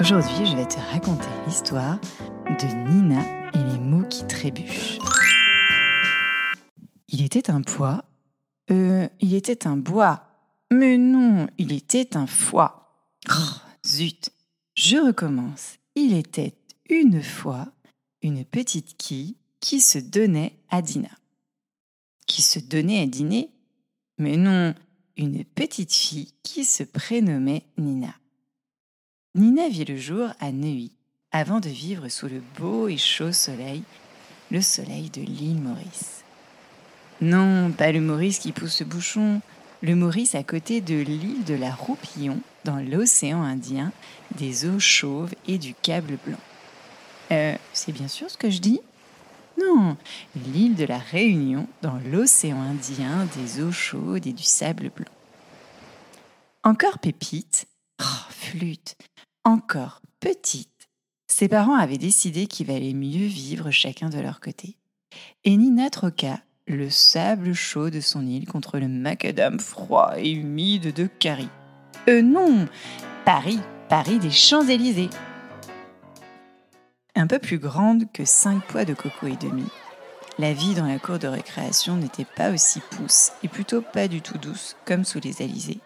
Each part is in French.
Aujourd'hui, je vais te raconter l'histoire de Nina et les mots qui trébuchent. Il était un poids. Euh, il était un bois. Mais non, il était un foie. Oh, zut Je recommence. Il était une fois une petite qui se donnait à Dina. Qui se donnait à dîner Mais non, une petite fille qui se prénommait Nina. Nina vit le jour à Neuilly, avant de vivre sous le beau et chaud soleil, le soleil de l'île Maurice. Non, pas le Maurice qui pousse le bouchon, le Maurice à côté de l'île de la Roupillon, dans l'océan Indien, des eaux chauves et du câble blanc. Euh, c'est bien sûr ce que je dis? Non, l'île de la Réunion, dans l'océan Indien, des eaux chaudes et du sable blanc. Encore pépite, oh, flûte, encore petite, ses parents avaient décidé qu'il valait mieux vivre chacun de leur côté. Et Nina troqua le sable chaud de son île contre le macadam froid et humide de Carrie. Euh non Paris, Paris des Champs-Élysées Un peu plus grande que cinq poids de coco et demi, la vie dans la cour de récréation n'était pas aussi pousse et plutôt pas du tout douce comme sous les Alizés.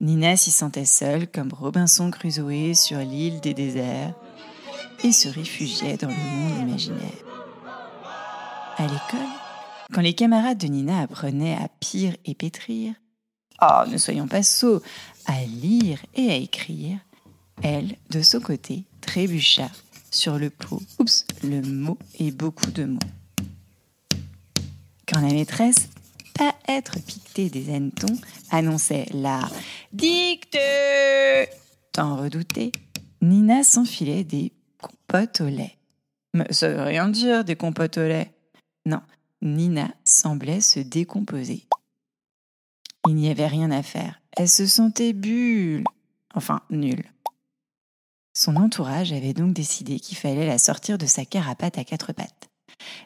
Nina s'y sentait seule comme Robinson Crusoe sur l'île des déserts et se réfugiait dans le monde imaginaire. À l'école, quand les camarades de Nina apprenaient à pire et pétrir, oh, ne soyons pas sots, à lire et à écrire, elle, de son côté, trébucha sur le pot, oups, le mot et beaucoup de mots. Quand la maîtresse, être des hannetons, annonçait la dicte, tant redouté, Nina s'enfilait des compotes au lait. Mais ça veut rien dire, des compotes au lait. Non, Nina semblait se décomposer. Il n'y avait rien à faire. Elle se sentait bulle. Enfin, nulle. Son entourage avait donc décidé qu'il fallait la sortir de sa carapate à quatre pattes.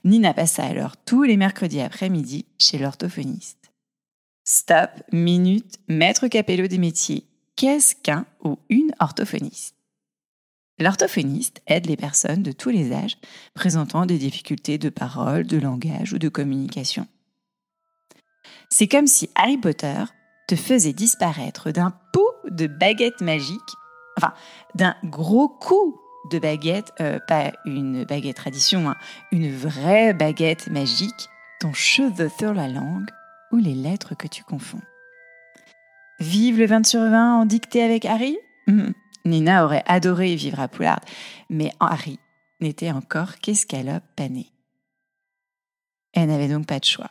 Nina passa alors tous les mercredis après-midi chez l'orthophoniste. Stop, minute, maître capello des métiers. Qu'est-ce qu'un ou une orthophoniste? L'orthophoniste aide les personnes de tous les âges présentant des difficultés de parole, de langage ou de communication. C'est comme si Harry Potter te faisait disparaître d'un pot de baguette magique, enfin d'un gros coup de baguette, euh, pas une baguette tradition, hein, une vraie baguette magique, ton cheveu sur la langue les lettres que tu confonds. Vive le 20 sur 20 en dictée avec Harry? Hum, Nina aurait adoré vivre à Poulard, mais Harry n'était encore qu'escalope panée. Elle n'avait donc pas de choix.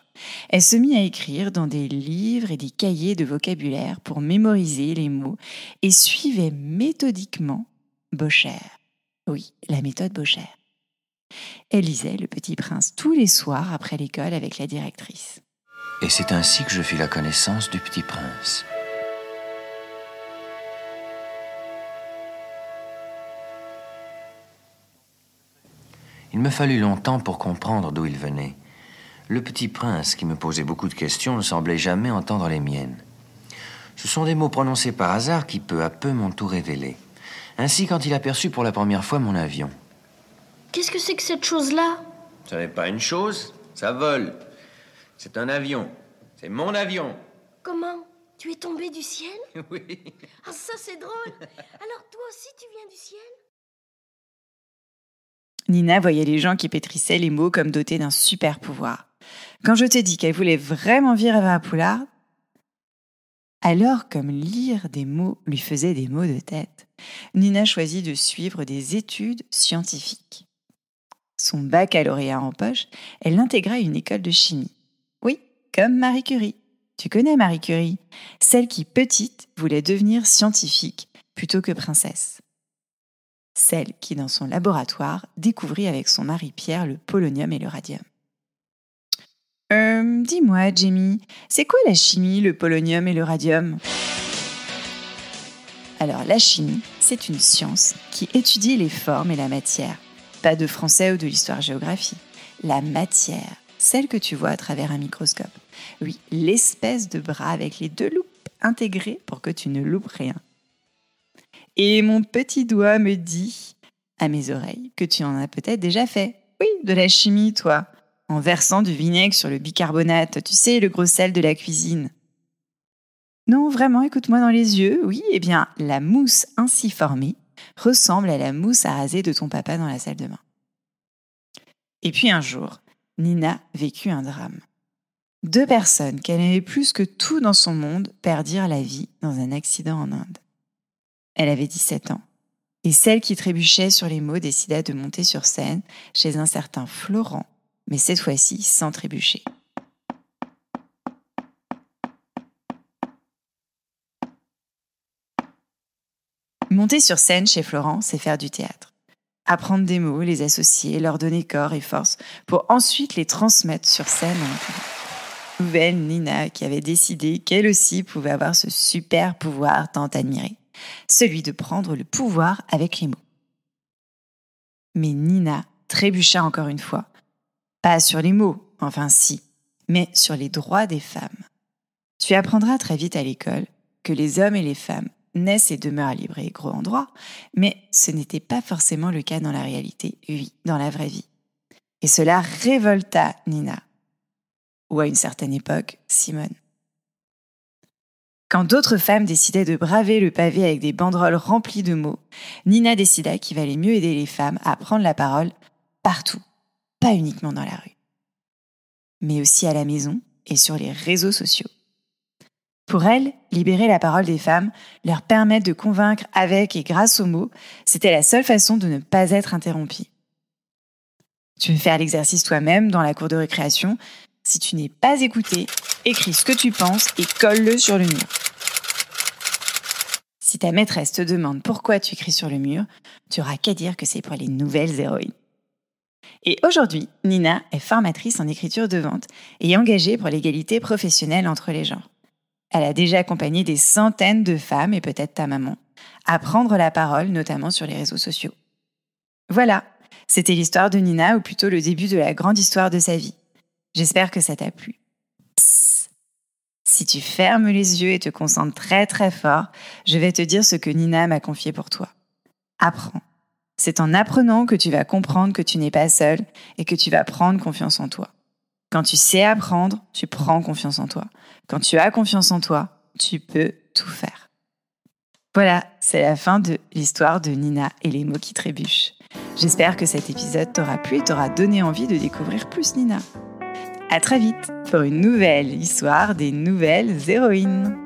Elle se mit à écrire dans des livres et des cahiers de vocabulaire pour mémoriser les mots et suivait méthodiquement Bocher. Oui, la méthode Bocher. Elle lisait Le Petit Prince tous les soirs après l'école avec la directrice. Et c'est ainsi que je fis la connaissance du Petit Prince. Il me fallut longtemps pour comprendre d'où il venait. Le petit prince, qui me posait beaucoup de questions, ne semblait jamais entendre les miennes. Ce sont des mots prononcés par hasard qui peu à peu m'ont tout révélé. Ainsi quand il aperçut pour la première fois mon avion. Qu'est-ce que c'est que cette chose-là? Ce n'est pas une chose, ça vole. C'est un avion. C'est mon avion. Comment? Tu es tombé du ciel? Oui. Ah ça c'est drôle Alors toi aussi tu viens du ciel? Nina voyait les gens qui pétrissaient les mots comme dotés d'un super pouvoir. Quand je t'ai dit qu'elle voulait vraiment vivre à Poulard, alors comme lire des mots lui faisait des mots de tête, Nina choisit de suivre des études scientifiques. Son baccalauréat en poche, elle intégra une école de chimie. Comme Marie Curie. Tu connais Marie Curie, celle qui, petite, voulait devenir scientifique plutôt que princesse celle qui, dans son laboratoire, découvrit avec son mari Pierre le polonium et le radium. Euh, dis-moi, Jamie, c'est quoi la chimie, le polonium et le radium? Alors, la chimie, c'est une science qui étudie les formes et la matière. Pas de français ou de l'histoire-géographie. La matière, celle que tu vois à travers un microscope. Oui, l'espèce de bras avec les deux loupes intégrées pour que tu ne loupes rien. Et mon petit doigt me dit à mes oreilles que tu en as peut-être déjà fait. Oui, de la chimie, toi. En versant du vinaigre sur le bicarbonate, tu sais, le gros sel de la cuisine. Non, vraiment, écoute-moi dans les yeux. Oui, eh bien, la mousse ainsi formée ressemble à la mousse à raser de ton papa dans la salle de bain. Et puis un jour, Nina vécut un drame. Deux personnes qu'elle aimait plus que tout dans son monde perdirent la vie dans un accident en Inde. Elle avait 17 ans, et celle qui trébuchait sur les mots décida de monter sur scène chez un certain Florent, mais cette fois-ci sans trébucher. Monter sur scène chez Florent, c'est faire du théâtre. Apprendre des mots, les associer, leur donner corps et force, pour ensuite les transmettre sur scène Nouvelle Nina qui avait décidé qu'elle aussi pouvait avoir ce super pouvoir tant admiré, celui de prendre le pouvoir avec les mots. Mais Nina trébucha encore une fois. Pas sur les mots, enfin si, mais sur les droits des femmes. Tu apprendras très vite à l'école que les hommes et les femmes naissent et demeurent libres et gros en droit, mais ce n'était pas forcément le cas dans la réalité, oui, dans la vraie vie. Et cela révolta Nina, ou à une certaine époque, Simone. Quand d'autres femmes décidaient de braver le pavé avec des banderoles remplies de mots, Nina décida qu'il valait mieux aider les femmes à prendre la parole partout, pas uniquement dans la rue, mais aussi à la maison et sur les réseaux sociaux. Pour elle, libérer la parole des femmes, leur permettre de convaincre avec et grâce aux mots, c'était la seule façon de ne pas être interrompue. Tu veux faire l'exercice toi-même dans la cour de récréation. Si tu n'es pas écouté, écris ce que tu penses et colle-le sur le mur. Si ta maîtresse te demande pourquoi tu écris sur le mur, tu auras qu'à dire que c'est pour les nouvelles héroïnes. Et aujourd'hui, Nina est formatrice en écriture de vente et engagée pour l'égalité professionnelle entre les genres. Elle a déjà accompagné des centaines de femmes, et peut-être ta maman, à prendre la parole, notamment sur les réseaux sociaux. Voilà, c'était l'histoire de Nina, ou plutôt le début de la grande histoire de sa vie. J'espère que ça t'a plu. Psst. Si tu fermes les yeux et te concentres très très fort, je vais te dire ce que Nina m'a confié pour toi. Apprends. C'est en apprenant que tu vas comprendre que tu n'es pas seul et que tu vas prendre confiance en toi. Quand tu sais apprendre, tu prends confiance en toi. Quand tu as confiance en toi, tu peux tout faire. Voilà, c'est la fin de l'histoire de Nina et les mots qui trébuchent. J'espère que cet épisode t'aura plu et t'aura donné envie de découvrir plus Nina. À très vite pour une nouvelle histoire des nouvelles héroïnes.